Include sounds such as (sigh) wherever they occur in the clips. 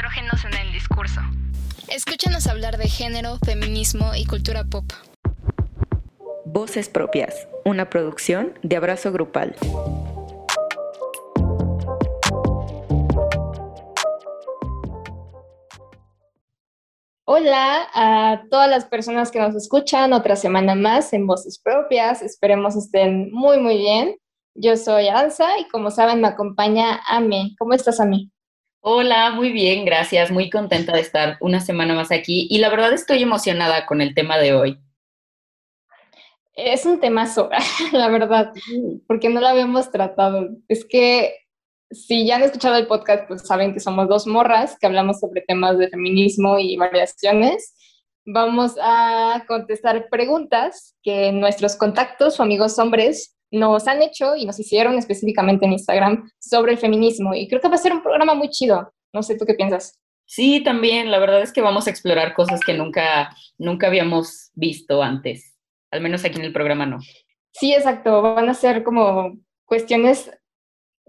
estrógenos en el discurso. Escúchanos hablar de género, feminismo y cultura pop. Voces propias, una producción de Abrazo Grupal. Hola a todas las personas que nos escuchan otra semana más en Voces Propias. Esperemos estén muy, muy bien. Yo soy Ansa y como saben me acompaña Ame. ¿Cómo estás, Ame? Hola, muy bien, gracias. Muy contenta de estar una semana más aquí y la verdad estoy emocionada con el tema de hoy. Es un tema sobre, (laughs) la verdad, porque no lo habíamos tratado. Es que si ya han escuchado el podcast, pues saben que somos dos morras que hablamos sobre temas de feminismo y variaciones. Vamos a contestar preguntas que nuestros contactos o amigos hombres nos han hecho y nos hicieron específicamente en Instagram sobre el feminismo. Y creo que va a ser un programa muy chido. No sé, ¿tú qué piensas? Sí, también. La verdad es que vamos a explorar cosas que nunca, nunca habíamos visto antes. Al menos aquí en el programa no. Sí, exacto. Van a ser como cuestiones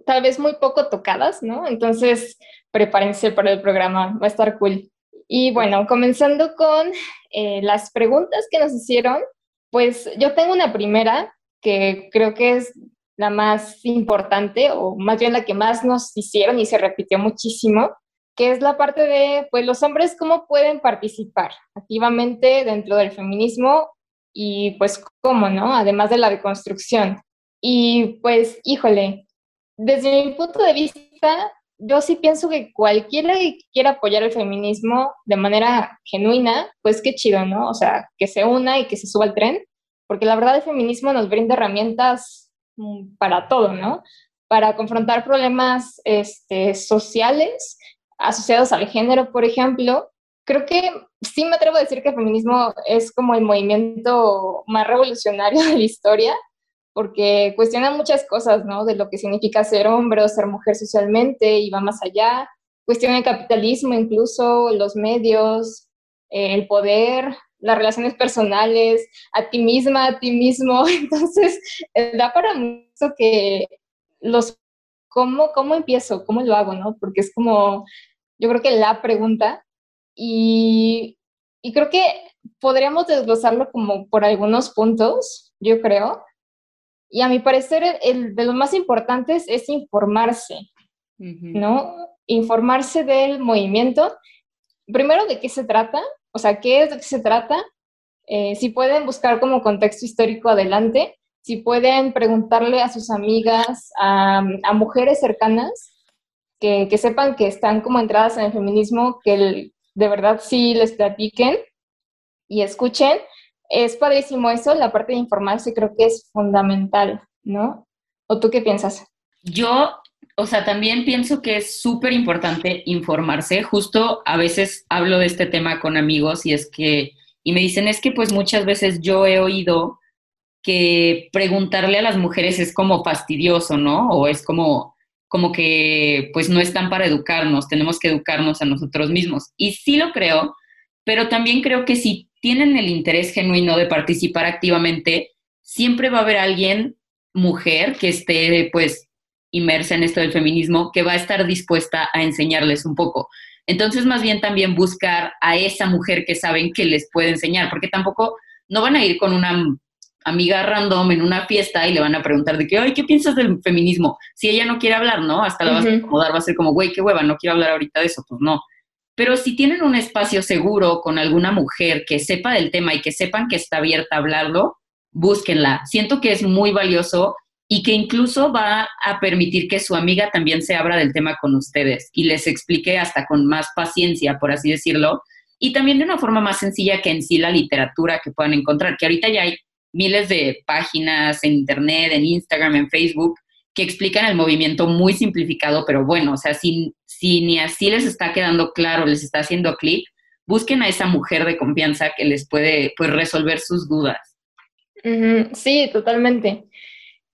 tal vez muy poco tocadas, ¿no? Entonces, prepárense para el programa, va a estar cool. Y bueno, comenzando con eh, las preguntas que nos hicieron, pues yo tengo una primera que creo que es la más importante, o más bien la que más nos hicieron y se repitió muchísimo, que es la parte de, pues, los hombres cómo pueden participar activamente dentro del feminismo y, pues, cómo, ¿no? Además de la deconstrucción. Y, pues, híjole, desde mi punto de vista, yo sí pienso que cualquiera que quiera apoyar el feminismo de manera genuina, pues qué chido, ¿no? O sea, que se una y que se suba al tren, porque la verdad el feminismo nos brinda herramientas mm, para todo, ¿no? Para confrontar problemas este, sociales asociados al género, por ejemplo. Creo que sí me atrevo a decir que el feminismo es como el movimiento más revolucionario (laughs) de la historia, porque cuestiona muchas cosas, ¿no? De lo que significa ser hombre o ser mujer socialmente y va más allá. Cuestiona el capitalismo incluso, los medios, el poder, las relaciones personales, a ti misma, a ti mismo. (laughs) Entonces, eh, da para mucho que los, ¿cómo, ¿cómo empiezo? ¿Cómo lo hago? ¿no? Porque es como, yo creo que la pregunta. Y, y creo que podríamos desglosarlo como por algunos puntos, yo creo. Y a mi parecer, el, de los más importantes es informarse, ¿no? Informarse del movimiento. Primero, de qué se trata, o sea, qué es de qué se trata. Eh, si pueden buscar como contexto histórico adelante, si pueden preguntarle a sus amigas, a, mujeres cercanas, que, que, sepan que están como entradas en el feminismo, que de verdad sí les platiquen y escuchen es padrísimo eso, la parte de informarse creo que es fundamental, ¿no? ¿O tú qué piensas? Yo, o sea, también pienso que es súper importante informarse. Justo a veces hablo de este tema con amigos y es que, y me dicen, es que pues muchas veces yo he oído que preguntarle a las mujeres es como fastidioso, ¿no? O es como, como que pues no están para educarnos, tenemos que educarnos a nosotros mismos. Y sí lo creo, pero también creo que si tienen el interés genuino de participar activamente, siempre va a haber alguien, mujer, que esté pues inmersa en esto del feminismo, que va a estar dispuesta a enseñarles un poco. Entonces, más bien también buscar a esa mujer que saben que les puede enseñar, porque tampoco no van a ir con una amiga random en una fiesta y le van a preguntar de que, ay, ¿qué piensas del feminismo? Si ella no quiere hablar, ¿no? Hasta la vas a acomodar, va a ser como, güey, qué hueva, no quiero hablar ahorita de eso, pues no. Pero si tienen un espacio seguro con alguna mujer que sepa del tema y que sepan que está abierta a hablarlo, búsquenla. Siento que es muy valioso y que incluso va a permitir que su amiga también se abra del tema con ustedes y les explique hasta con más paciencia, por así decirlo, y también de una forma más sencilla que en sí la literatura que puedan encontrar, que ahorita ya hay miles de páginas en internet, en Instagram, en Facebook, que explican el movimiento muy simplificado, pero bueno, o sea, si, si ni así les está quedando claro, les está haciendo clic, busquen a esa mujer de confianza que les puede pues, resolver sus dudas. Sí, totalmente.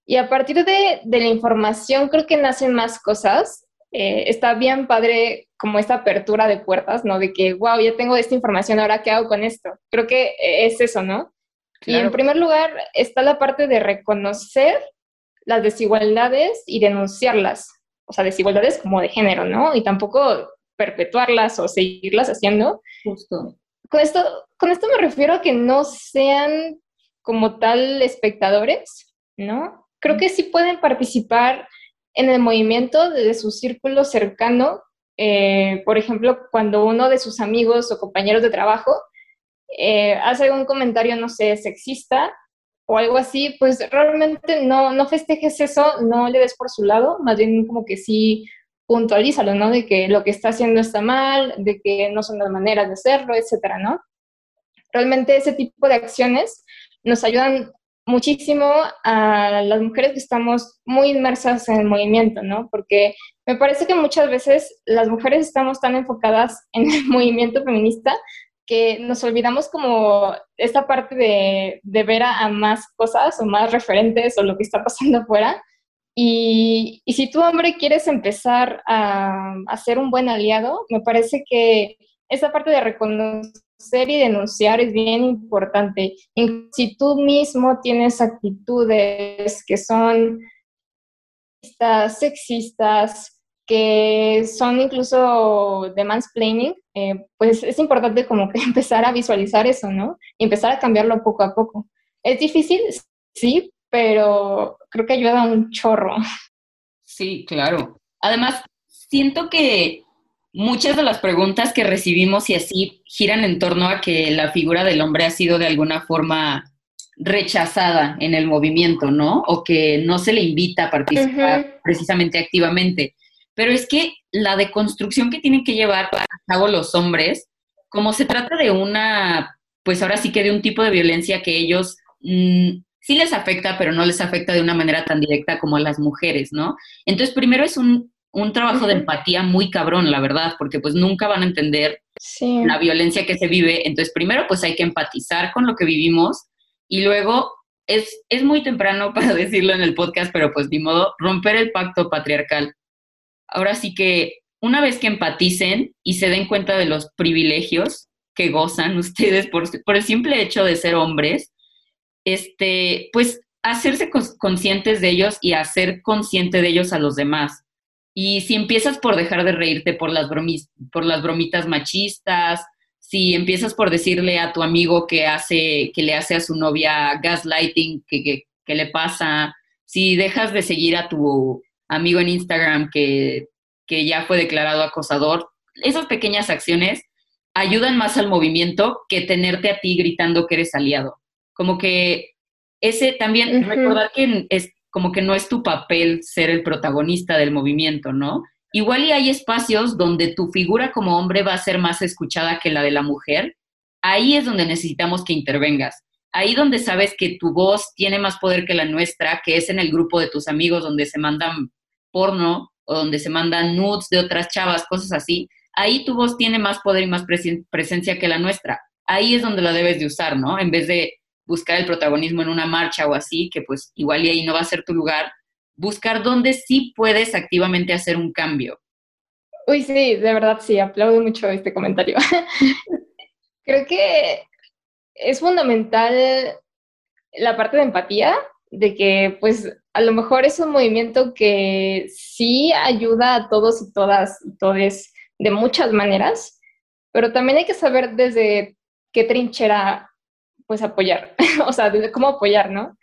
Y a partir de, la información creo que nacen más cosas. Eh, está bien padre como esta apertura de puertas, ¿no? De que, wow, ya tengo esta información, ahora qué hago con esto. Creo que es eso, ¿no? Y en primer lugar está la parte de reconocer las desigualdades y denunciarlas. O sea, desigualdades como de género, ¿no? Y tampoco perpetuarlas o seguirlas haciendo. Justo. Con esto, con esto me refiero a que no sean como tal espectadores, ¿no? Creo que sí pueden participar en el movimiento de su círculo cercano. Eh, por ejemplo, cuando uno de sus amigos o compañeros de trabajo eh, hace algún comentario, no sé, sexista o algo así, pues realmente no, no festejes eso, no le des por su lado, más bien como que sí puntualízalo, ¿no? De que lo que está haciendo está mal, de que no son las maneras de hacerlo, etcétera, ¿no? Realmente ese tipo de acciones nos ayudan muchísimo a las mujeres que estamos muy inmersas en el movimiento, ¿no? Porque me parece que muchas veces las mujeres estamos tan enfocadas (laughs) en el movimiento feminista que nos olvidamos como esta parte de, de ver a, más cosas o más referentes o lo que está pasando afuera. Y, y si tú, hombre, quieres empezar a, a ser un buen aliado, me parece que esa parte de reconocer y denunciar es bien importante. Si tú mismo tienes actitudes que son sexistas, que son incluso de mansplaining, eh, pues es importante como que (laughs) empezar a visualizar eso, ¿no? Y empezar a cambiarlo poco a poco. Es difícil, sí, pero creo que ayuda un chorro. Sí, claro. Además, siento que muchas de las preguntas que recibimos y así giran en torno a que la figura del hombre ha sido de alguna forma rechazada en el movimiento, ¿no? O que no se le invita a participar precisamente activamente. Pero es que la deconstrucción que tienen que llevar a cabo los hombres, como se trata de una, pues ahora sí que de un tipo de violencia que ellos mm, sí les afecta, pero no les afecta de una manera tan directa como a las mujeres, ¿no? Entonces, primero es un, un trabajo de empatía muy cabrón, la verdad, porque pues nunca van a entender la violencia que se vive. Entonces, primero pues hay que empatizar con lo que vivimos y luego es, es muy temprano (laughs) para decirlo en el podcast, pero pues ni modo, romper el pacto patriarcal ahora sí que una vez que empaticen y se den cuenta de los privilegios que gozan (laughs) ustedes por, por el simple hecho de ser hombres, este, pues hacerse conscientes de ellos y hacer consciente de ellos a los demás. Y si empiezas por dejar de reírte por las, bromis, por las bromitas machistas, si empiezas por decirle a tu amigo que, hace, que le hace a su novia gaslighting, que, que le pasa, si dejas de seguir a tu amigo en Instagram que, que ya fue declarado acosador, esas pequeñas acciones ayudan más al movimiento que tenerte a ti gritando que eres aliado. Como que ese también, recordar que es como que no es tu papel ser el protagonista del movimiento, ¿no? Igual y hay espacios donde tu figura como hombre va a ser más escuchada que la de la mujer. Ahí es donde necesitamos que intervengas. Ahí donde sabes que tu voz tiene más poder que la nuestra, que es en el grupo de tus amigos donde se mandan porno o donde se mandan nudes de otras chavas, cosas así, ahí tu voz tiene más poder y más presencia que la nuestra. Ahí es donde la debes de usar, ¿no? En vez de buscar el protagonismo en una marcha o así, que pues igual y ahí no va a ser tu lugar, buscar dónde sí puedes activamente hacer un cambio. Uy, sí, de verdad sí, aplaudo mucho este comentario. (laughs) Creo que es fundamental la parte de empatía, de que pues a lo mejor es un movimiento que sí ayuda a todos y todas y todes de muchas maneras, pero también hay que saber desde qué trinchera pues apoyar, (laughs) o sea, cómo apoyar, ¿no?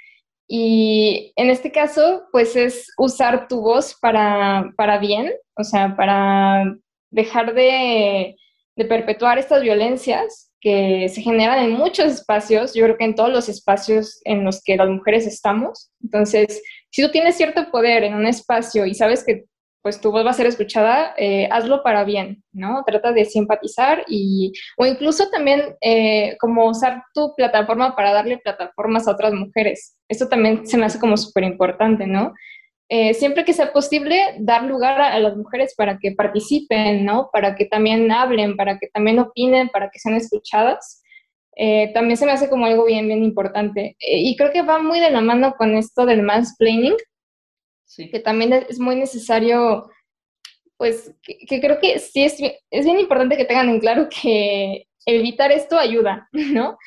Y en este caso, pues es usar tu voz para, para bien, o sea, para dejar de, de perpetuar estas violencias que se generan en muchos espacios, yo creo que en todos los espacios en los que las mujeres estamos. Entonces, si tú tienes cierto poder en un espacio y sabes que pues tu voz va a ser escuchada, eh, hazlo para bien, ¿no? Trata de simpatizar y, o incluso también eh, como usar tu plataforma para darle plataformas a otras mujeres. Esto también se me hace como súper importante, ¿no? Eh, siempre que sea posible, dar lugar a, las mujeres para que participen, ¿no? Para que también hablen, para que también opinen, para que sean escuchadas. Eh, también se me hace como algo bien, bien importante. Eh, y creo que va muy de la mano con esto del mansplaining, sí. que también es muy necesario, pues, que, creo que sí es, es bien importante que tengan en claro que evitar esto ayuda, ¿no?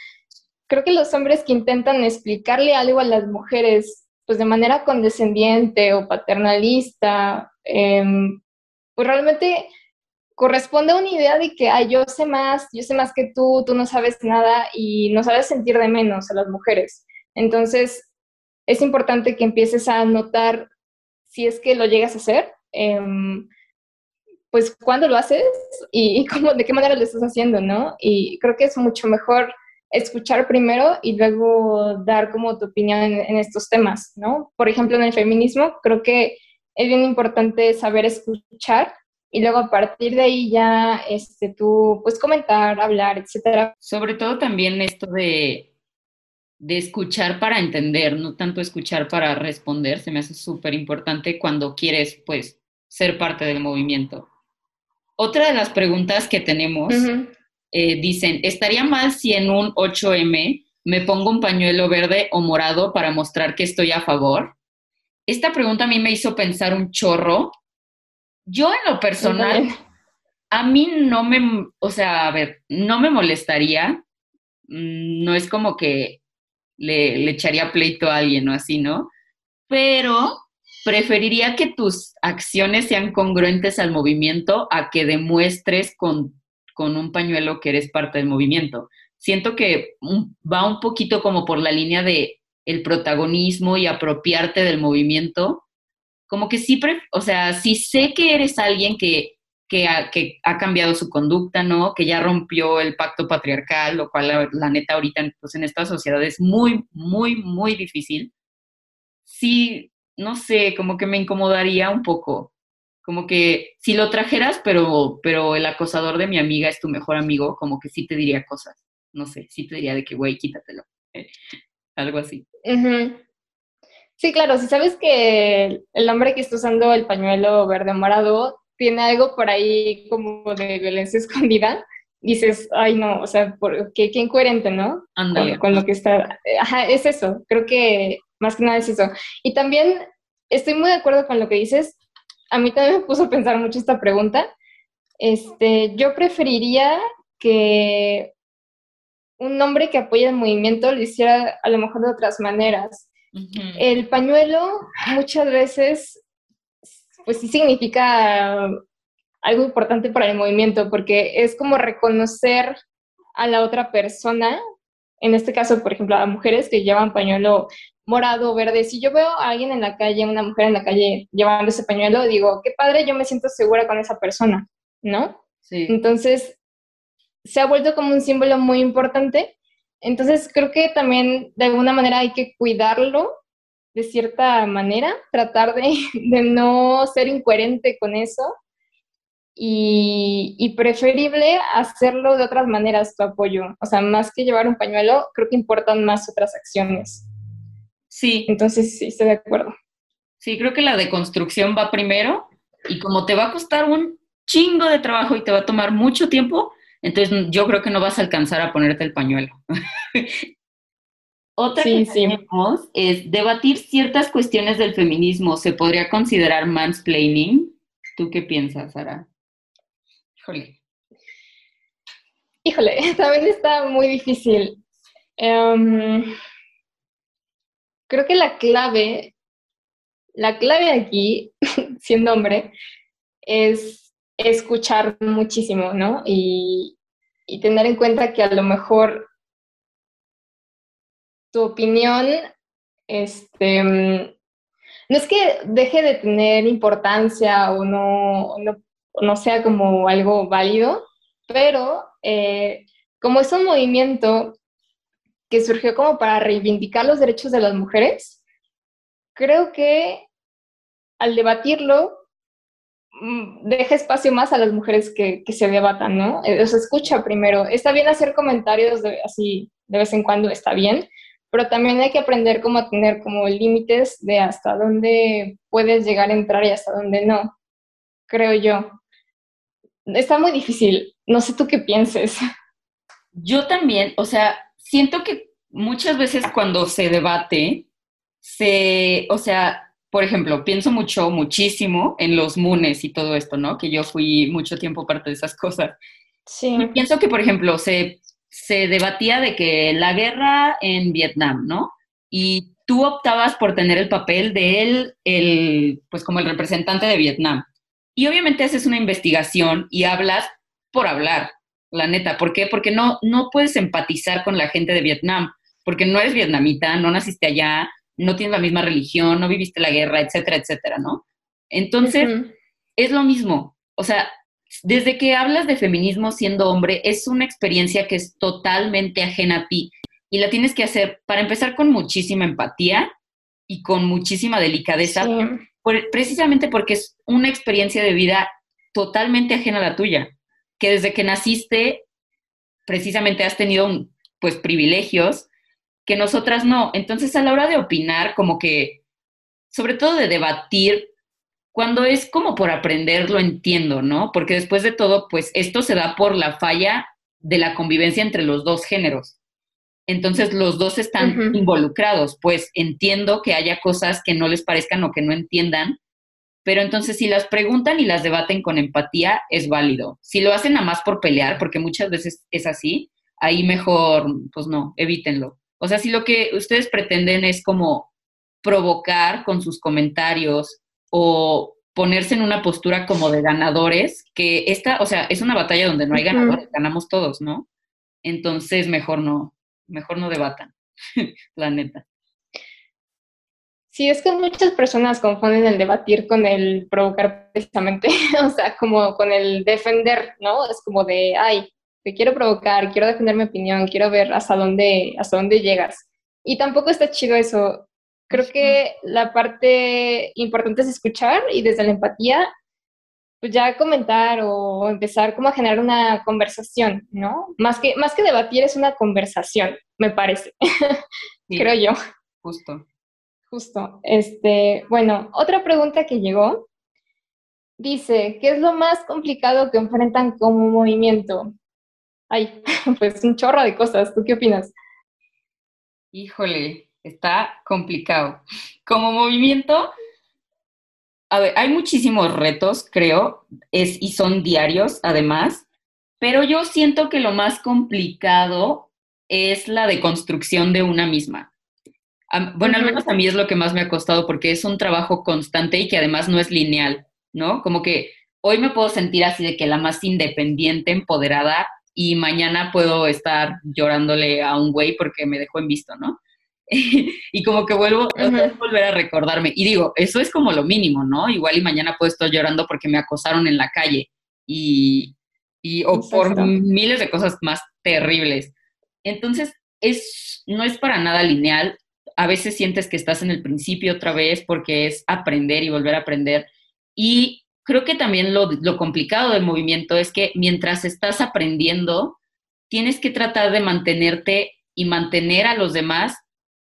Creo que los hombres que intentan explicarle algo a las mujeres pues de manera condescendiente o paternalista, em, pues realmente corresponde a una idea de que, ay, yo sé más, yo sé más que tú, tú no sabes nada y no sabes sentir de menos a las mujeres. Entonces, es importante que empieces a notar si es que lo llegas a hacer, em, pues cuándo lo haces y, cómo, de qué manera lo estás haciendo, ¿no? Y creo que es mucho mejor escuchar primero y luego dar como tu opinión en, estos temas, ¿no? Por ejemplo, en el feminismo, creo que es bien importante saber escuchar y luego a partir de ahí ya este, tú pues comentar, hablar, etcétera. Sobre todo también esto de, de escuchar para entender, no tanto escuchar para responder, se me hace súper importante cuando quieres pues ser parte del movimiento. Otra de las preguntas que tenemos eh, dicen, ¿estaría mal si en un 8M me pongo un pañuelo verde o morado para mostrar que estoy a favor? Esta pregunta a mí me hizo pensar un chorro. Yo en lo personal, a mí no me, o sea, a ver, no me molestaría. Mm, no es como que le, echaría pleito a alguien o así, ¿no? Pero preferiría que tus acciones sean congruentes al movimiento a que demuestres con con un pañuelo que eres parte del movimiento. Siento que va un poquito como por la línea de el protagonismo y apropiarte del movimiento. Como que sí, o sea, si sé que eres alguien que, que, ha, cambiado su conducta, ¿no? Que ya rompió el pacto patriarcal, lo cual la, neta ahorita pues, en esta sociedad es muy, muy, muy difícil. Sí, no sé, como que me incomodaría un poco como que si lo trajeras, pero, pero el acosador de mi amiga es tu mejor amigo, como que sí te diría cosas. No sé, sí te diría de que, güey, quítatelo. Algo así. Sí, claro, si sabes que el hombre que está usando el pañuelo verde morado tiene algo por ahí como de violencia escondida, dices, ay no, o sea, qué, qué incoherente, ¿no? Con, con, lo que está. Ajá, es eso, creo que más que nada es eso. Y también estoy muy de acuerdo con lo que dices, a mí también me puso a pensar mucho esta pregunta. Este, yo preferiría que un hombre que apoya el movimiento lo hiciera a lo mejor de otras maneras. El pañuelo muchas veces, pues sí significa algo importante para el movimiento, porque es como reconocer a la otra persona, en este caso, por ejemplo, a mujeres que llevan pañuelo morado, verde. Si yo veo a alguien en la calle, una mujer en la calle llevando ese pañuelo, digo, qué padre, yo me siento segura con esa persona, ¿no? Sí. Entonces, se ha vuelto como un símbolo muy importante. Entonces, creo que también de alguna manera hay que cuidarlo de cierta manera, tratar de, (laughs) de no ser incoherente con eso y, y, preferible hacerlo de otras maneras tu apoyo. O sea, más que llevar un pañuelo, creo que importan más otras acciones. Sí. Entonces, sí, estoy de acuerdo. Sí, creo que la deconstrucción va primero y como te va a costar un chingo de trabajo y te va a tomar mucho tiempo, entonces yo creo que no vas a alcanzar a ponerte el pañuelo. (laughs) Otra que tenemos es debatir ciertas cuestiones del feminismo. ¿Se podría considerar mansplaining? ¿Tú qué piensas, Sara? Híjole. Híjole, (laughs) también está muy difícil. Um, creo que la clave, la clave aquí, (laughs) siendo hombre, es escuchar muchísimo, ¿no? Y, tener en cuenta que a lo mejor tu opinión, este, no es que deje de tener importancia o no, no, sea como algo válido, pero eh, como es un movimiento que surgió como para reivindicar los derechos de las mujeres, creo que al debatirlo mm, deja espacio más a las mujeres que, se debatan, ¿no? Eh, Los escucha primero. Está bien hacer comentarios así de vez en cuando, está bien, pero también hay que aprender cómo a tener como límites de hasta dónde puedes llegar a entrar y hasta dónde no, creo yo. Está muy difícil, no sé tú qué pienses. Yo también, o sea, siento que muchas veces cuando se debate, se, o sea, por ejemplo, pienso mucho, muchísimo en los munes y todo esto, ¿no? Que yo fui mucho tiempo parte de esas cosas. Sí. Y pienso que, por ejemplo, se, se debatía de que la guerra en Vietnam, ¿no? Y tú optabas por tener el papel de él, el, pues como el representante de Vietnam. Y obviamente haces una investigación y hablas por hablar, la neta. ¿Por qué? Porque no, no puedes empatizar con la gente de Vietnam, porque no eres vietnamita, no naciste allá, no tienes la misma religión, no viviste la guerra, etcétera, etcétera, ¿no? Entonces, es lo mismo. O sea, desde que hablas de feminismo siendo hombre, es una experiencia que es totalmente ajena a ti y la tienes que hacer, para empezar, con muchísima empatía y con muchísima delicadeza, precisamente porque es una experiencia de vida totalmente ajena a la tuya, que desde que naciste, precisamente has tenido pues privilegios que nosotras no. Entonces, a la hora de opinar, como que, sobre todo de debatir, cuando es como por aprender, lo entiendo, ¿no? Porque después de todo, pues esto se da por la falla de la convivencia entre los dos géneros. Entonces los dos están involucrados, pues entiendo que haya cosas que no les parezcan o que no entiendan, pero entonces si las preguntan y las debaten con empatía, es válido. Si lo hacen a más por pelear, porque muchas veces es así, ahí mejor, pues no, evítenlo. O sea, si lo que ustedes pretenden es como provocar con sus comentarios o ponerse en una postura como de ganadores, que esta, o sea, es una batalla donde no hay ganadores, ganamos todos, ¿no? Entonces, mejor no, mejor no debatan, (laughs) la neta. Sí, es que muchas personas confunden el debatir con el provocar precisamente, (laughs) o sea, como con el defender, ¿no? Es como de, ay, te quiero provocar, quiero defender mi opinión, quiero ver hasta dónde, hasta dónde llegas. Y tampoco está chido eso creo que la parte importante es escuchar y desde la empatía, pues ya comentar o empezar como a generar una conversación, ¿no? Más que, más que debatir es una conversación, me parece, (laughs) creo yo. Justo. Justo. Este, bueno, otra pregunta que llegó dice, ¿qué es lo más complicado que enfrentan como movimiento? Ay, (laughs) pues un chorro de cosas. ¿Tú qué opinas? Híjole, está complicado. Como movimiento, a ver, hay muchísimos retos, creo, es, y son diarios además, pero yo siento que lo más complicado es la deconstrucción de una misma. Bueno, al menos a mí es lo que más me ha costado porque es un trabajo constante y que además no es lineal, ¿no? Como que hoy me puedo sentir así de que la más independiente, empoderada, y mañana puedo estar llorándole a un güey porque me dejó en visto, ¿no? (laughs) y como que vuelvo a volver a recordarme. Y digo, eso es como lo mínimo, ¿no? Igual y mañana puedo estar llorando porque me acosaron en la calle y, y o por miles de cosas más terribles. Entonces, es, no es para nada lineal. A veces sientes que estás en el principio otra vez porque es aprender y volver a aprender. Y creo que también lo, lo complicado del movimiento es que mientras estás aprendiendo, tienes que tratar de mantenerte y mantener a los demás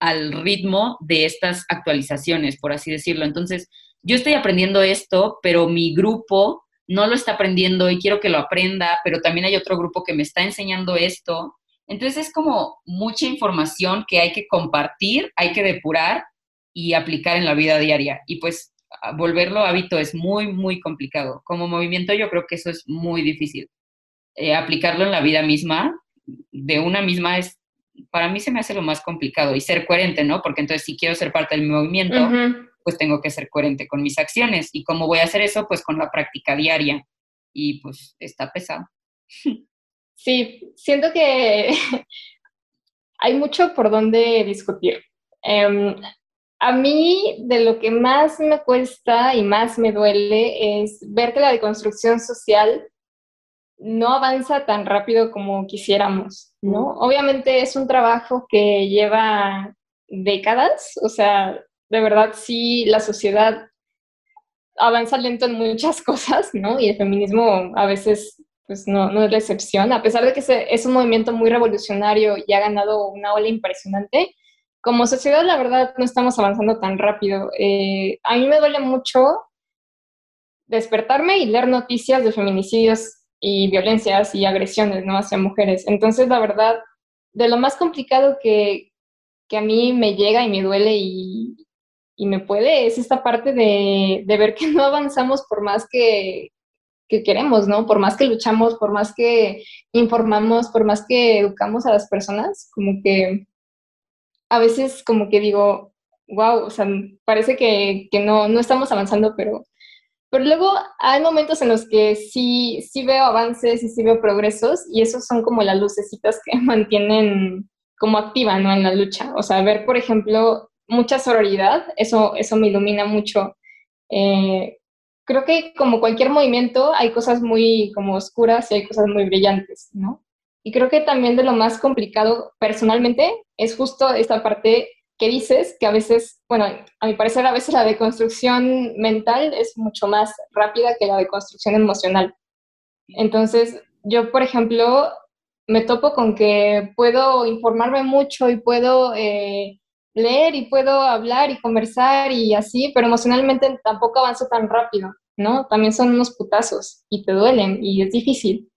al ritmo de estas actualizaciones, por así decirlo. Entonces, yo estoy aprendiendo esto, pero mi grupo no lo está aprendiendo y quiero que lo aprenda, pero también hay otro grupo que me está enseñando esto. Entonces es como mucha información que hay que compartir, hay que depurar y aplicar en la vida diaria. Y pues volverlo hábito es muy, muy complicado. Como movimiento yo creo que eso es muy difícil. Eh, aplicarlo en la vida misma, de una misma es para mí se me hace lo más complicado y ser coherente, ¿no? Porque entonces si quiero ser parte del movimiento, pues tengo que ser coherente con mis acciones. ¿Y cómo voy a hacer eso? Pues con la práctica diaria. Y pues está pesado. Sí, siento que (laughs) hay mucho por donde discutir. Em, a mí de lo que más me cuesta y más me duele es ver que la deconstrucción social no avanza tan rápido como quisiéramos, ¿no? Obviamente es un trabajo que lleva décadas, o sea, de verdad sí, la sociedad avanza lento en muchas (laughs) cosas, ¿no? Y el feminismo a veces pues no, no es la excepción, a pesar de que es un movimiento muy revolucionario y ha ganado una ola impresionante, como sociedad la verdad no estamos avanzando tan rápido. Eh, a mí me duele mucho despertarme y leer noticias de feminicidios y violencias y agresiones ¿no? hacia mujeres. Entonces, la verdad, de lo más complicado que, que a mí me llega y me duele y, y me puede es esta parte de, de, ver que no avanzamos por más que, que queremos, ¿no? Por más que luchamos, por más que informamos, por más que educamos a las personas, como que a veces como que digo, wow, o sea, parece que, que no, no estamos avanzando, pero Pero luego hay momentos en los que sí, sí veo avances y sí veo progresos y esos son como las lucecitas que (laughs) mantienen como activa, ¿no? En la lucha. O sea, ver, por ejemplo, mucha sororidad, eso, eso me ilumina mucho. Eh, creo que como cualquier movimiento hay cosas muy como oscuras y hay cosas muy brillantes, ¿no? Y creo que también de lo más complicado personalmente es justo esta parte que dices, que a veces, bueno, a mi parecer a veces la deconstrucción mental es mucho más rápida que la deconstrucción emocional. Entonces, yo, por ejemplo, me topo con que puedo informarme mucho y puedo eh, leer y puedo hablar y conversar y así, pero emocionalmente tampoco avanzo tan rápido, ¿no? También son unos putazos y te duelen y es difícil.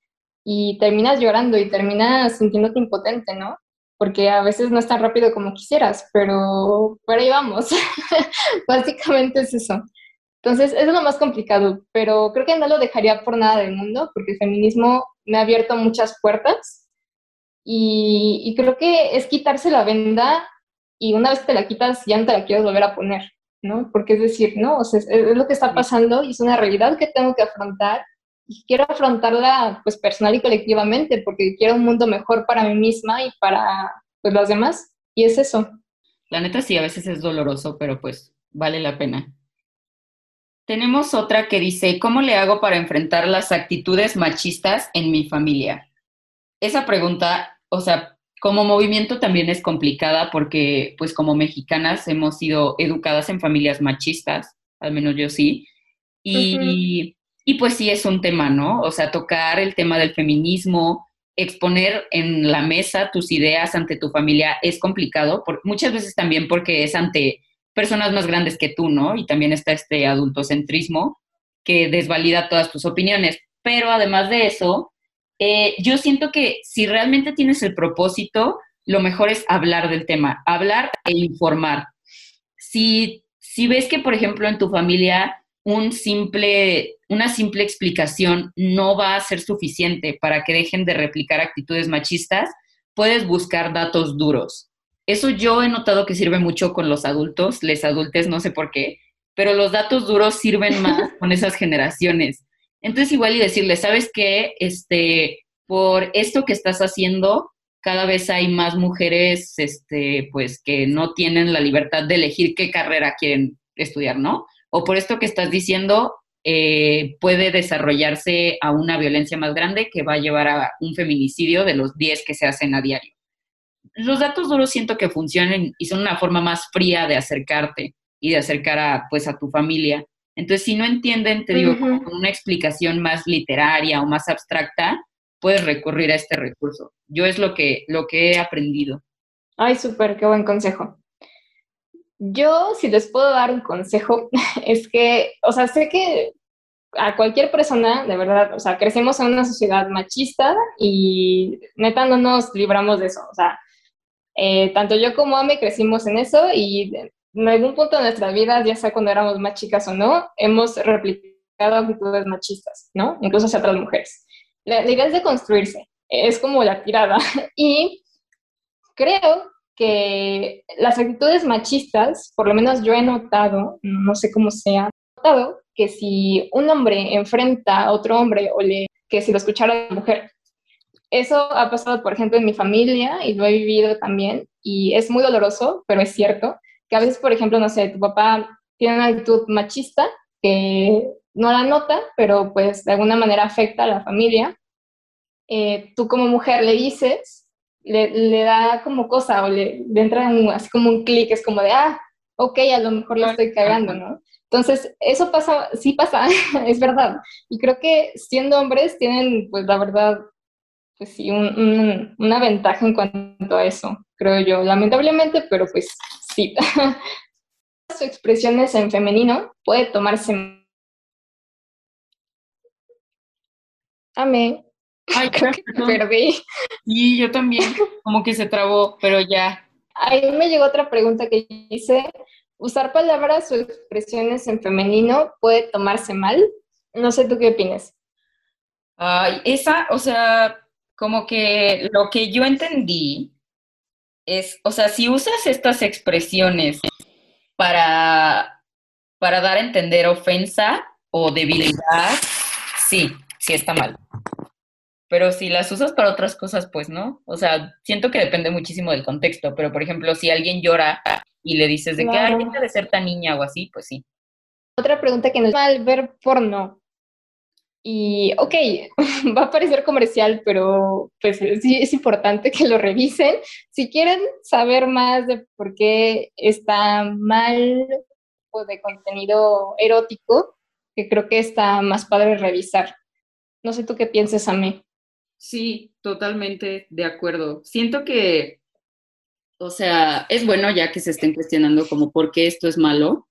Y terminas llorando y terminas sintiéndote impotente, ¿no? Porque a veces no es tan rápido como quisieras, pero por ahí vamos. (laughs) Básicamente es eso. Entonces, es lo más complicado, pero creo que no lo dejaría por nada del mundo, porque el feminismo me ha abierto muchas puertas y, creo que es quitarse la venda y una vez que te la quitas ya no te la quieres volver a poner, ¿no? Porque es decir, no, o sea, es, es lo que está pasando y es una realidad que tengo que afrontar y quiero afrontarla pues personal y colectivamente porque quiero un mundo mejor para mí misma y para pues los demás y es eso. La neta sí, a veces es doloroso, pero pues vale la pena. Tenemos otra que dice, ¿cómo le hago para enfrentar las actitudes machistas en mi familia? Esa pregunta, o sea, como movimiento también es complicada porque pues como mexicanas hemos sido educadas en familias machistas, al menos yo sí, y, y pues sí es un tema, ¿no? O sea, tocar el tema del feminismo, exponer en la mesa tus ideas ante tu familia es complicado, por, muchas veces también porque es ante personas más grandes que tú, ¿no? Y también está este adultocentrismo que desvalida todas tus opiniones. Pero además de eso, eh, yo siento que si realmente tienes el propósito, lo mejor es hablar del tema, hablar e informar. Si, si ves que, por ejemplo, en tu familia un simple, una simple explicación no va a ser suficiente para que dejen de replicar actitudes machistas, puedes buscar datos duros. Eso yo he notado que sirve mucho con los adultos, les adultes, no sé por qué, pero los datos duros sirven (laughs) más con esas generaciones. Entonces igual y decirles, ¿sabes qué? Este, por esto que estás haciendo, cada vez hay más mujeres, este, pues que no tienen la libertad de elegir qué carrera quieren estudiar, ¿no? o por esto que estás diciendo, eh, puede desarrollarse a una violencia más grande que va a llevar a un feminicidio de los 10 que se hacen a diario. Los datos duros siento que funcionan y son una forma más fría de acercarte y de acercar a, pues, a tu familia. Entonces, si no entienden, te digo, con una explicación más literaria o más abstracta, puedes recurrir a este recurso. Yo es lo que, lo que he aprendido. Ay, súper, qué buen consejo. Yo, si les puedo dar un consejo, (laughs) es que, o sea, sé que a cualquier persona, de verdad, o sea, crecemos en una sociedad machista y neta no nos libramos de eso. O sea, eh, tanto yo como Ame crecimos en eso y en algún punto de nuestra vida, ya sea cuando éramos más chicas o no, hemos replicado actitudes machistas, ¿no? Incluso hacia otras mujeres. La, la idea es de construirse, es como la tirada. (laughs) Y creo que las actitudes machistas, por lo menos yo he notado, no sé cómo sea, notado que si un hombre enfrenta a otro hombre o le, que si lo escuchara la mujer, eso ha pasado, por ejemplo, en mi familia y lo he vivido también y es muy doloroso, pero es cierto que a veces, por ejemplo, no sé, tu papá tiene una actitud machista que no la nota, pero pues de alguna manera afecta a la familia. Eh, tú como mujer le dices le, da como cosa o le, entra así como un clic, es como de, ah, ok, a lo mejor lo estoy cagando, ¿no? Entonces, eso pasa, sí pasa, (laughs) es verdad. Y creo que siendo hombres tienen, pues la verdad, pues sí, una ventaja en cuanto a eso, creo yo, lamentablemente, pero pues sí. (laughs) Sus expresiones en femenino puede tomarse... Amén. Ay, (laughs) creo que perdí. Y yo también, como que se trabó, pero ya. Ahí me llegó otra pregunta que dice, ¿usar palabras o expresiones en femenino puede tomarse mal? No sé tú qué opinas. Ay, esa, o sea, como que lo que yo entendí es, o sea, si usas estas expresiones para, para dar a entender ofensa, o debilidad, sí, sí está mal. Pero si las usas para otras cosas, pues no. O sea, siento que depende muchísimo del contexto, pero por ejemplo, si alguien llora y le dices de que, ay, deja de ser tan niña o así, pues sí. Otra pregunta que nos va mal ver porno. Y, ok, (laughs) va a parecer comercial, pero pues sí es importante que lo revisen. Si quieren saber más de por qué está mal o de contenido erótico, que creo que está más padre revisar. No sé tú qué pienses a mí. Sí, totalmente de acuerdo. Siento que, o sea, es bueno ya que se estén cuestionando como por qué esto es malo.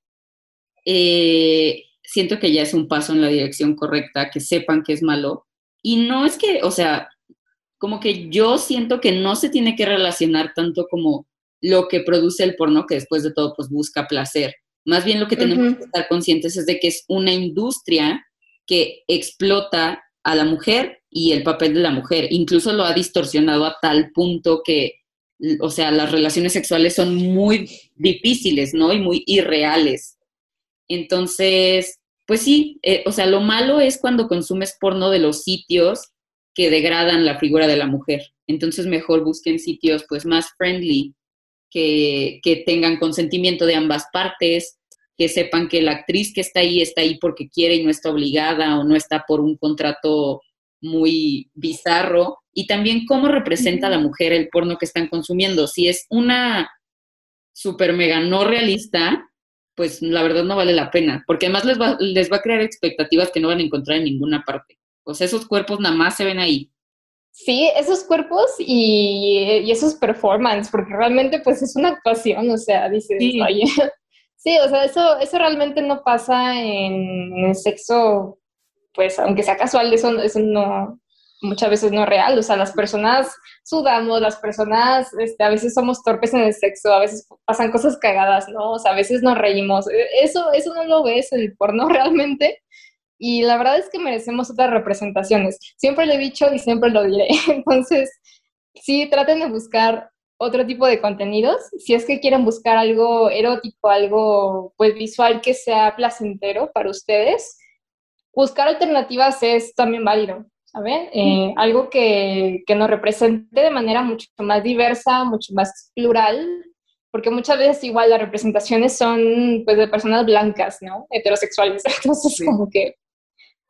Eh, siento que ya es un paso en la dirección correcta, que sepan que es malo. Y no es que, o sea, como que yo siento que no se tiene que relacionar tanto como lo que produce el porno, que después de todo pues busca placer. Más bien lo que tenemos que estar conscientes es de que es una industria que explota a la mujer y el papel de la mujer. Incluso lo ha distorsionado a tal punto que, o sea, las relaciones sexuales son muy difíciles, ¿no? Y muy irreales. Entonces, pues sí, eh, o sea, lo malo es cuando consumes porno de los sitios que degradan la figura de la mujer. Entonces, mejor busquen sitios pues más friendly, que, que tengan consentimiento de ambas partes, que sepan que la actriz que está ahí está ahí porque quiere y no está obligada o no está por un contrato muy bizarro. Y también cómo representa a la mujer el porno que están consumiendo. Si es una super mega no realista, pues la verdad no vale la pena, porque además les va, les va a crear expectativas que no van a encontrar en ninguna parte. O sea, esos cuerpos nada más se ven ahí. Sí, esos cuerpos y, y esos performance, porque realmente pues es una actuación, o sea, dices, sí. oye, sí, o sea, eso, eso realmente no pasa en, el sexo, pues aunque sea casual, eso, eso no, muchas veces no es real, o sea, las personas sudamos, las personas este, a veces somos torpes en el sexo, a veces pasan cosas cagadas, ¿no? O sea, a veces nos reímos, e, eso, eso no lo ves en el porno (laughs) realmente, y la verdad es que merecemos otras representaciones, siempre lo he dicho y siempre lo diré, (laughs) entonces, sí, traten de buscar otro tipo de contenidos, si es que quieren buscar algo erótico, algo pues visual que sea placentero para ustedes, buscar alternativas es también válido. ¿saben? Eh, algo que, que, nos represente de manera mucho más diversa, mucho más plural, porque muchas veces igual las representaciones son pues de personas blancas, ¿no? Heterosexuales, (laughs) entonces sí. como que,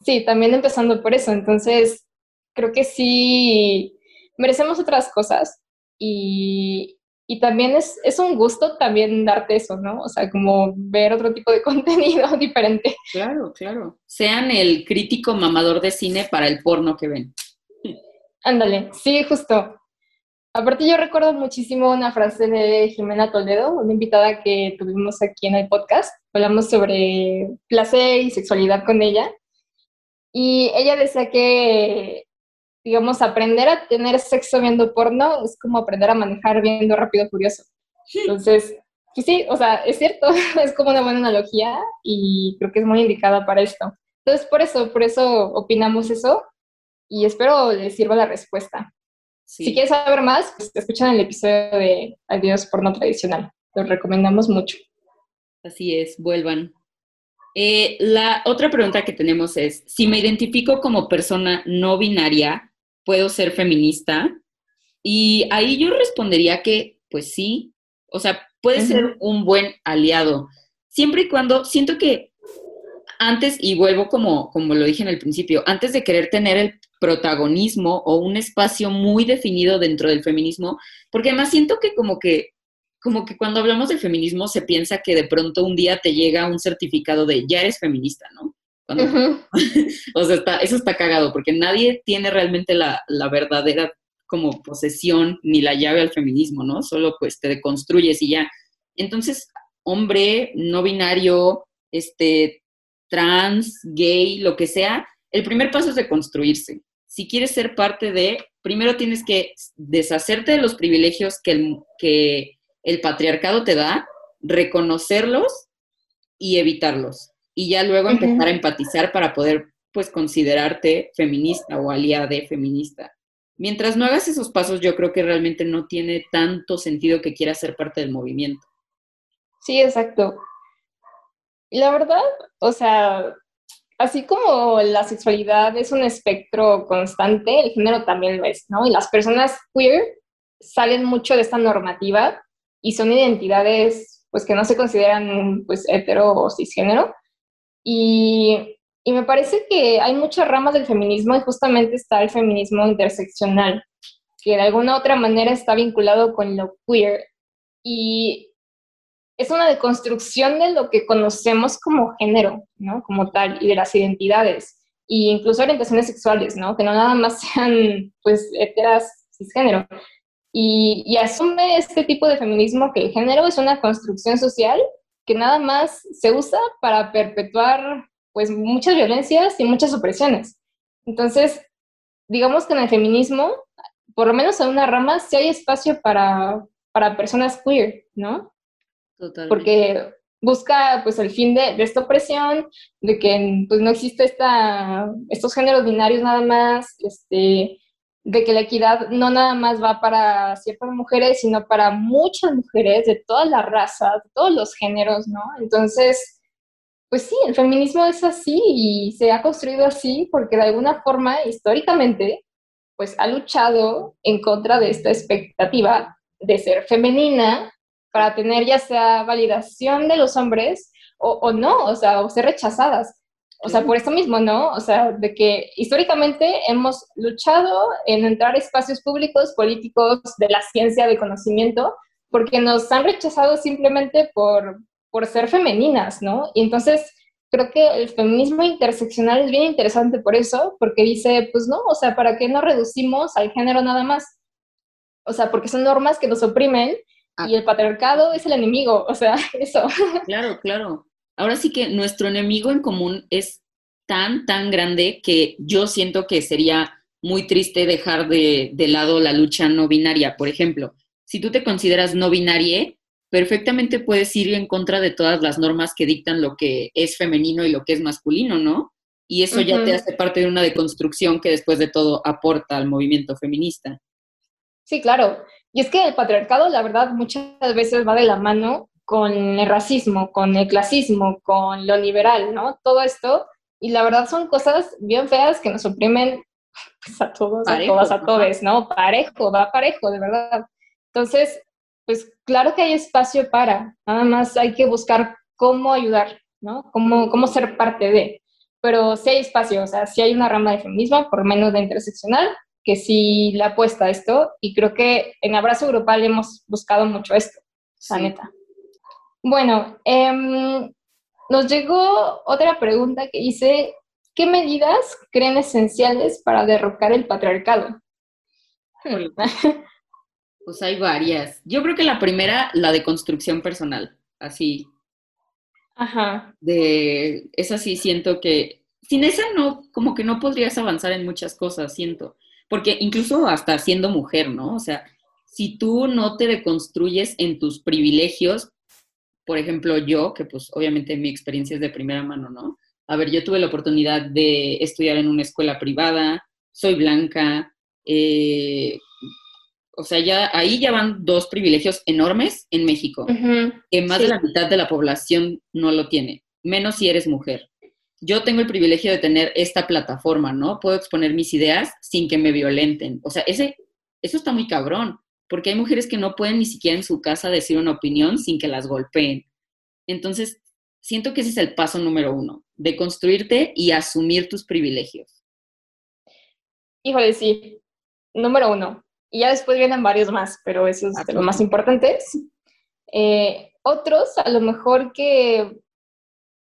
sí, también empezando por eso, entonces creo que sí merecemos otras cosas y, y también es, es un gusto también darte eso, ¿no? O sea, como ver otro tipo de (laughs) contenido diferente. Claro, claro. Sean el crítico mamador de cine para el porno que ven. Ándale, sí, justo. Aparte yo recuerdo muchísimo una frase de Jimena Toledo, una invitada que tuvimos aquí en el podcast. Hablamos sobre placer y sexualidad con ella. Y ella decía que digamos, aprender a tener sexo viendo porno es como aprender a manejar viendo Rápido Furioso. Entonces, pues sí, o sea, es cierto, (laughs) es como una buena analogía y creo que es muy indicada para esto. Entonces, por eso, por eso opinamos eso y espero les sirva la respuesta. Sí. Si quieres saber más, pues escuchan el episodio de Adiós Porno Tradicional. Los recomendamos mucho. Así es, vuelvan. Eh, la otra pregunta que tenemos es, si me identifico como persona no binaria, puedo ser feminista? Y ahí yo respondería que, pues sí, o sea, puede uh -huh. ser un buen aliado, siempre y cuando siento que antes, y vuelvo como, como lo dije en el principio, antes de querer tener el protagonismo o un espacio muy definido dentro del feminismo, porque además siento que como que como que cuando hablamos de feminismo se piensa que de pronto un día te llega un certificado de ya eres feminista, ¿no? Cuando, uh -huh. o sea, está, eso está cagado, porque nadie tiene realmente la, la, verdadera como posesión ni la llave al feminismo, ¿no? Solo pues te deconstruyes y ya. Entonces, hombre, no binario, este, trans, gay, lo que sea, el primer paso es de construirse. Si quieres ser parte de, primero tienes que deshacerte de los privilegios que el, que el patriarcado te da, reconocerlos y evitarlos y ya luego uh -huh. empezar a empatizar para poder pues considerarte feminista o aliada de feminista. Mientras no hagas esos pasos, yo creo que realmente no tiene tanto sentido que quieras ser parte del movimiento. Sí, exacto. Y la verdad, o sea, así como la sexualidad es un espectro constante, el género también lo es, ¿no? Y las personas queer salen mucho de esta normativa y son identidades pues que no se consideran pues hetero o cisgénero. Y, me parece que hay muchas ramas del feminismo y justamente está el feminismo interseccional, que de alguna otra manera está vinculado con lo queer. Y es una deconstrucción de lo que conocemos como género, ¿no? Como tal, y de las identidades, y incluso orientaciones sexuales, ¿no? Que no nada más (laughs) sean, pues, heteras cisgénero. Y, y asume este tipo de feminismo que el género es una construcción social que nada más se usa para perpetuar, pues, muchas violencias y muchas opresiones. Entonces, digamos que en el feminismo, por lo menos en una rama, sí hay espacio para, para personas queer, ¿no? Porque busca pues el fin de, esta opresión, de que pues no existe esta, estos géneros binarios nada más, este, de que la equidad no nada más va para ciertas mujeres, sino para muchas mujeres de todas las razas, de todos los géneros, ¿no? Entonces, pues sí, el feminismo es así y se ha construido así porque de alguna forma, históricamente, pues ha luchado en contra de esta expectativa de ser femenina para tener ya sea validación de los hombres o, no, o sea, o ser rechazadas. O sea, por eso mismo, ¿no? O sea, de que históricamente hemos luchado en entrar a espacios públicos, políticos, de la ciencia, de conocimiento, porque nos han rechazado simplemente por, por ser femeninas, ¿no? Y entonces creo que el feminismo interseccional es bien interesante por eso, porque dice, pues no, o sea, ¿para qué no reducimos al género nada más? O sea, porque son normas que nos oprimen y el patriarcado es el enemigo, o sea, (laughs) eso. Claro, claro. Ahora sí que nuestro enemigo en común es tan, tan grande que yo siento que sería muy triste dejar de, de lado la lucha no binaria. Por ejemplo, si tú te consideras no binaria, perfectamente puedes ir en contra de todas las normas que dictan lo que es femenino y lo que es masculino, ¿no? Y eso ya te hace parte de una deconstrucción que después de todo aporta al movimiento feminista. Sí, claro. Y es que el patriarcado, la verdad, muchas veces va de la mano con el racismo, con el clasismo, con lo liberal, ¿no? Todo esto. Y la verdad son cosas bien feas que nos oprimen pues, (laughs) a todos, a todas, a todos, ¿no? Parejo, va parejo, de verdad. Entonces, pues claro que hay espacio para, nada más hay que buscar cómo ayudar, ¿no? Cómo, cómo ser parte de. Pero sí hay espacio, o sea, sí hay una rama de feminismo, por menos de interseccional, que sí le apuesta a esto y creo que en Abrazo Grupal hemos buscado mucho esto, la neta. Bueno, em, nos llegó otra pregunta que dice, ¿qué medidas creen esenciales para derrocar el patriarcado? (laughs) Pues hay varias. Yo creo que la primera, la de construcción personal, así. Ajá. De esa sí siento que sin esa no, como que no podrías avanzar en muchas cosas, siento. Porque incluso hasta siendo mujer, ¿no? O sea, si tú no te deconstruyes en tus privilegios, por ejemplo, yo, que pues obviamente mi experiencia es de primera mano, ¿no? A ver, yo tuve la oportunidad de estudiar en una escuela privada, soy blanca, eh, o sea, ya ahí ya van dos privilegios enormes en México, que más de la mitad de la población no lo tiene, menos si eres mujer yo tengo el privilegio de tener esta plataforma, ¿no? Puedo exponer mis ideas sin que me violenten. O sea, ese, eso está muy cabrón, porque hay mujeres que no pueden ni siquiera en su casa decir una opinión sin que las golpeen. Entonces, siento que ese es el paso número uno, de construirte y asumir tus privilegios. Híjole, sí. Número uno. Y ya después vienen varios más, pero eso es de lo más importante. Eh, otros, a lo mejor que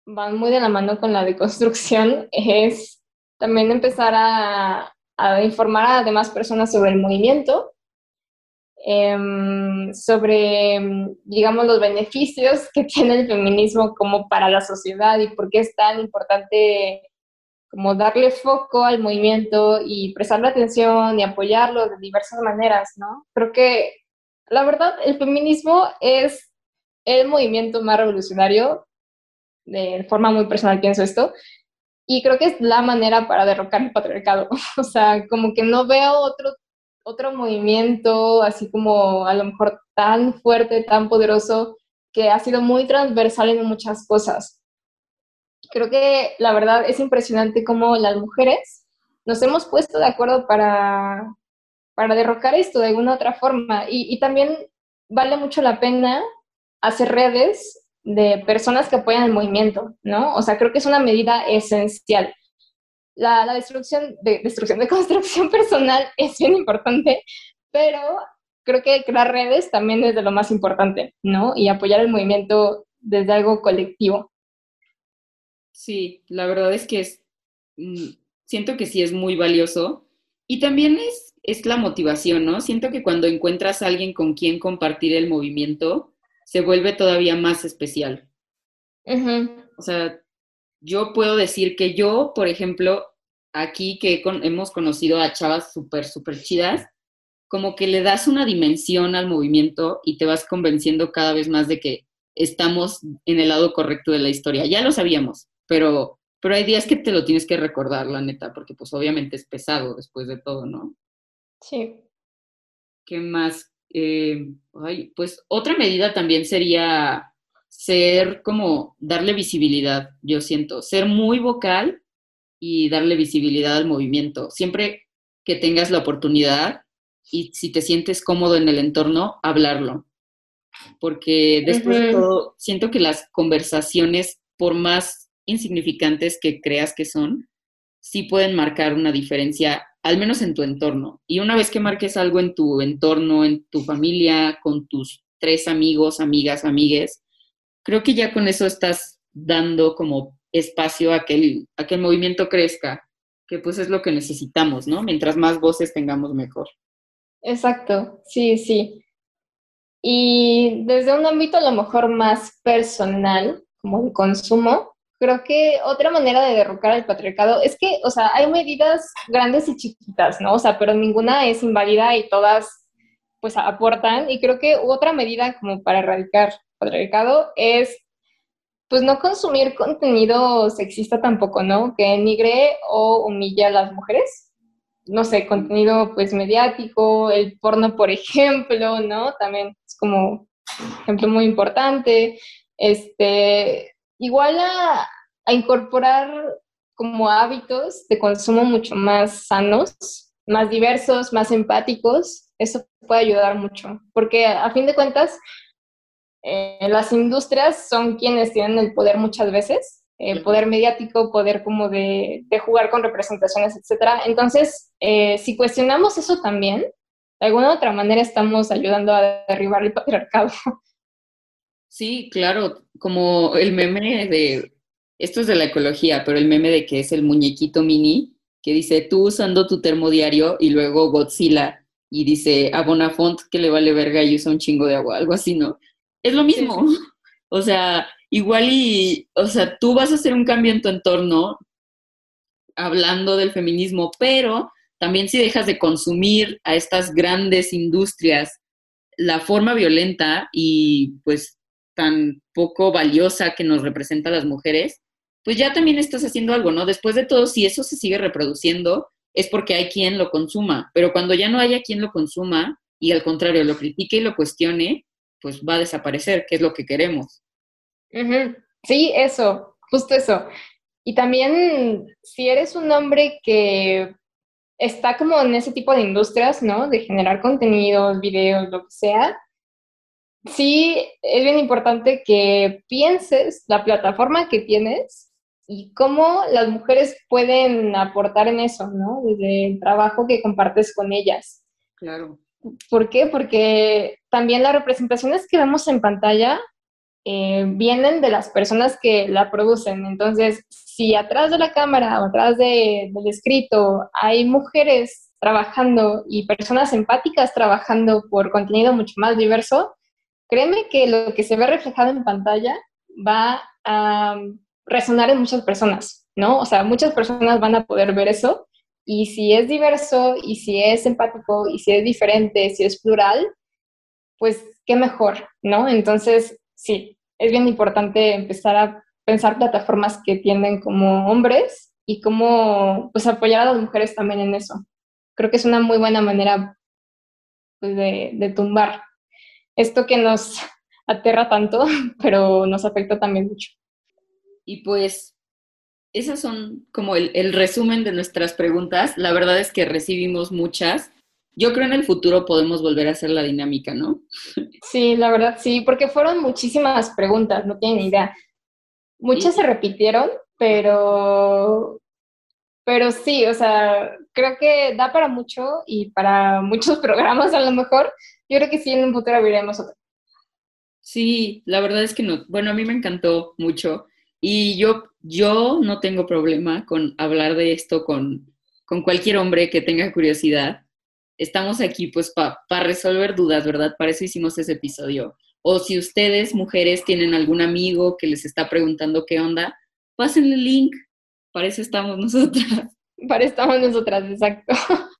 van muy de la mano con la deconstrucción (laughs) es también empezar a, informar a demás personas sobre el movimiento, em, sobre, digamos, los beneficios que (laughs) tiene el feminismo como para la sociedad y por qué es tan importante como darle foco al movimiento y prestarle atención y apoyarlo de diversas maneras, ¿no? Creo que la verdad el feminismo es el movimiento más revolucionario de forma muy personal pienso esto, y creo que es la manera para derrocar el patriarcado. (laughs) o sea, como que no veo otro, otro movimiento así como a lo mejor tan fuerte, tan poderoso, que ha sido muy transversal en muchas cosas. Creo que la verdad es impresionante cómo las mujeres nos hemos puesto de acuerdo para, para derrocar esto de alguna otra forma. Y, y también vale mucho la pena hacer redes de personas que apoyan el movimiento, ¿no? O sea, creo que es una medida esencial. La, la destrucción, de, destrucción de (laughs) construcción personal es bien importante, pero creo que crear redes también es de lo más importante, ¿no? Y apoyar el movimiento desde algo colectivo. Sí, la verdad es que es, mm, siento que sí es muy valioso y también es, es la motivación, ¿no? Siento que cuando encuentras a alguien con quien compartir el movimiento, se vuelve todavía más especial. O sea, yo puedo decir que yo, por ejemplo, aquí que hemos conocido a chavas súper, súper chidas, como que le das una dimensión al movimiento y te vas convenciendo cada vez más de que estamos en el lado correcto de la historia. Ya lo sabíamos, pero, pero hay días que te lo tienes que recordar, la neta, porque pues obviamente es pesado después de todo, ¿no? Sí. ¿Qué más? Eh, ay, pues otra medida también sería ser como darle visibilidad, yo siento, ser muy vocal y darle visibilidad al movimiento. Siempre que tengas la oportunidad y si te sientes cómodo en el entorno, hablarlo. Porque después de todo, siento que las conversaciones, por más insignificantes que creas que son, sí pueden marcar una diferencia al menos en tu entorno. Y una vez que marques algo en tu entorno, en tu familia, con tus tres amigos, amigas, amigues, creo que ya con eso estás dando como espacio a que el, a que el movimiento crezca, que pues es lo que necesitamos, ¿no? Mientras más voces tengamos, mejor. Exacto, sí, sí. Y desde un ámbito a lo mejor más personal, como el consumo, creo que otra manera de derrocar el patriarcado es que, o sea, hay medidas grandes y chiquitas, ¿no? O sea, pero ninguna es inválida y todas, pues, aportan. Y creo que otra medida como para erradicar patriarcado es, pues, no consumir contenido sexista tampoco, ¿no? Que denigre o humilla a las mujeres. No sé, contenido, pues, mediático, el porno, por (laughs) ejemplo, ¿no? También es como ejemplo muy importante. Este, igual a, incorporar como hábitos de consumo mucho más sanos, más diversos, más empáticos, eso puede ayudar mucho, porque a fin de cuentas, eh, las industrias son quienes tienen el poder muchas veces, el poder mediático, poder como de, jugar con representaciones, etc. Entonces, eh, si cuestionamos eso también, de alguna otra manera estamos ayudando a derribar el patriarcado. Sí, claro, como el meme de, esto es de la ecología, pero el meme de que es el muñequito mini, que dice tú usando tu termodiario y luego Godzilla y dice a Bonafont que le vale verga y usa un chingo de agua, algo así, ¿no? Es lo mismo. (laughs) O sea, igual y, o sea, tú vas a hacer un cambio en tu entorno hablando del feminismo, pero también si dejas de consumir a estas grandes industrias la forma violenta y pues tan poco valiosa que nos representa a las mujeres, pues ya también estás haciendo algo, ¿no? Después de todo, si eso se sigue reproduciendo, es porque hay quien lo consuma, pero cuando ya no haya quien lo consuma y al contrario lo critique y lo cuestione, pues va a desaparecer, que es lo que queremos. Sí, eso, justo eso. Y también, si eres un hombre que está como en ese tipo de industrias, ¿no? De generar contenidos, videos, lo que sea, sí es bien importante que pienses la plataforma que tienes y cómo las mujeres pueden aportar en eso, ¿no? Desde el trabajo que compartes con ellas. Claro. ¿Por qué? Porque también las representaciones que vemos en pantalla eh, vienen de las personas que la producen. Entonces, si atrás de la cámara o atrás de, del escrito hay mujeres trabajando y personas empáticas trabajando por contenido mucho más diverso, créeme que lo que se ve reflejado en pantalla va a resonar en muchas personas, ¿no? O sea, muchas personas van a poder ver eso y si es diverso y si es empático y si es diferente, si es plural, pues qué mejor, ¿no? Entonces, sí, es bien importante empezar a pensar plataformas que tienden como hombres y cómo pues apoyar a las mujeres también en eso. Creo que es una muy buena manera pues, de, de tumbar esto que nos (laughs) aterra tanto, pero nos afecta también mucho. Y pues esas son como el, el, resumen de nuestras preguntas. La verdad es que recibimos muchas. Yo creo en el futuro podemos volver a hacer la dinámica, ¿no? (laughs) Sí, la verdad sí, porque fueron muchísimas preguntas, no tienen idea. Muchas se repitieron, pero, pero sí, o sea, creo que da para mucho y para muchos (laughs) programas a lo mejor. Yo creo que sí, en un futuro abriremos otro. Sí, la verdad es que no. Bueno, a mí me encantó mucho y yo, yo no tengo problema con hablar de esto con, con cualquier hombre que tenga curiosidad. Estamos aquí pues para resolver dudas, ¿verdad? Para eso hicimos ese episodio. O si ustedes, mujeres, tienen algún amigo que les está preguntando qué onda, pásenle el link. Para eso estamos nosotras. Para eso estamos nosotras, exacto. (laughs)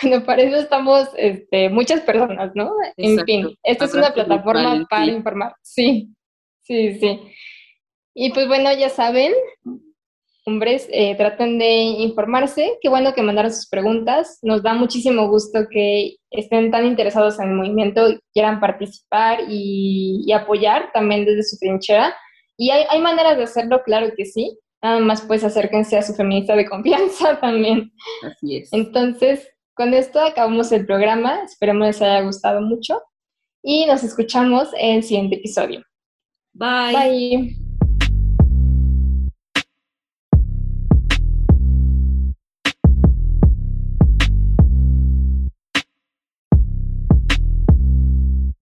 Bueno, para eso estamos este, muchas personas, ¿no? En fin, esta es una plataforma para informar. Sí, sí, sí. Y pues bueno, ya saben, hombres, eh, traten de informarse. Qué bueno que mandaron sus preguntas. Nos da muchísimo gusto que estén tan interesados en el movimiento, y quieran participar y, apoyar también desde su trinchera. Y hay, hay maneras de hacerlo, claro que sí. Nada más pues acérquense a su feminista de confianza (laughs) también. Así es. Entonces, con esto acabamos el programa. Esperemos les haya gustado mucho. Y nos escuchamos en el siguiente episodio. Bye. Bye.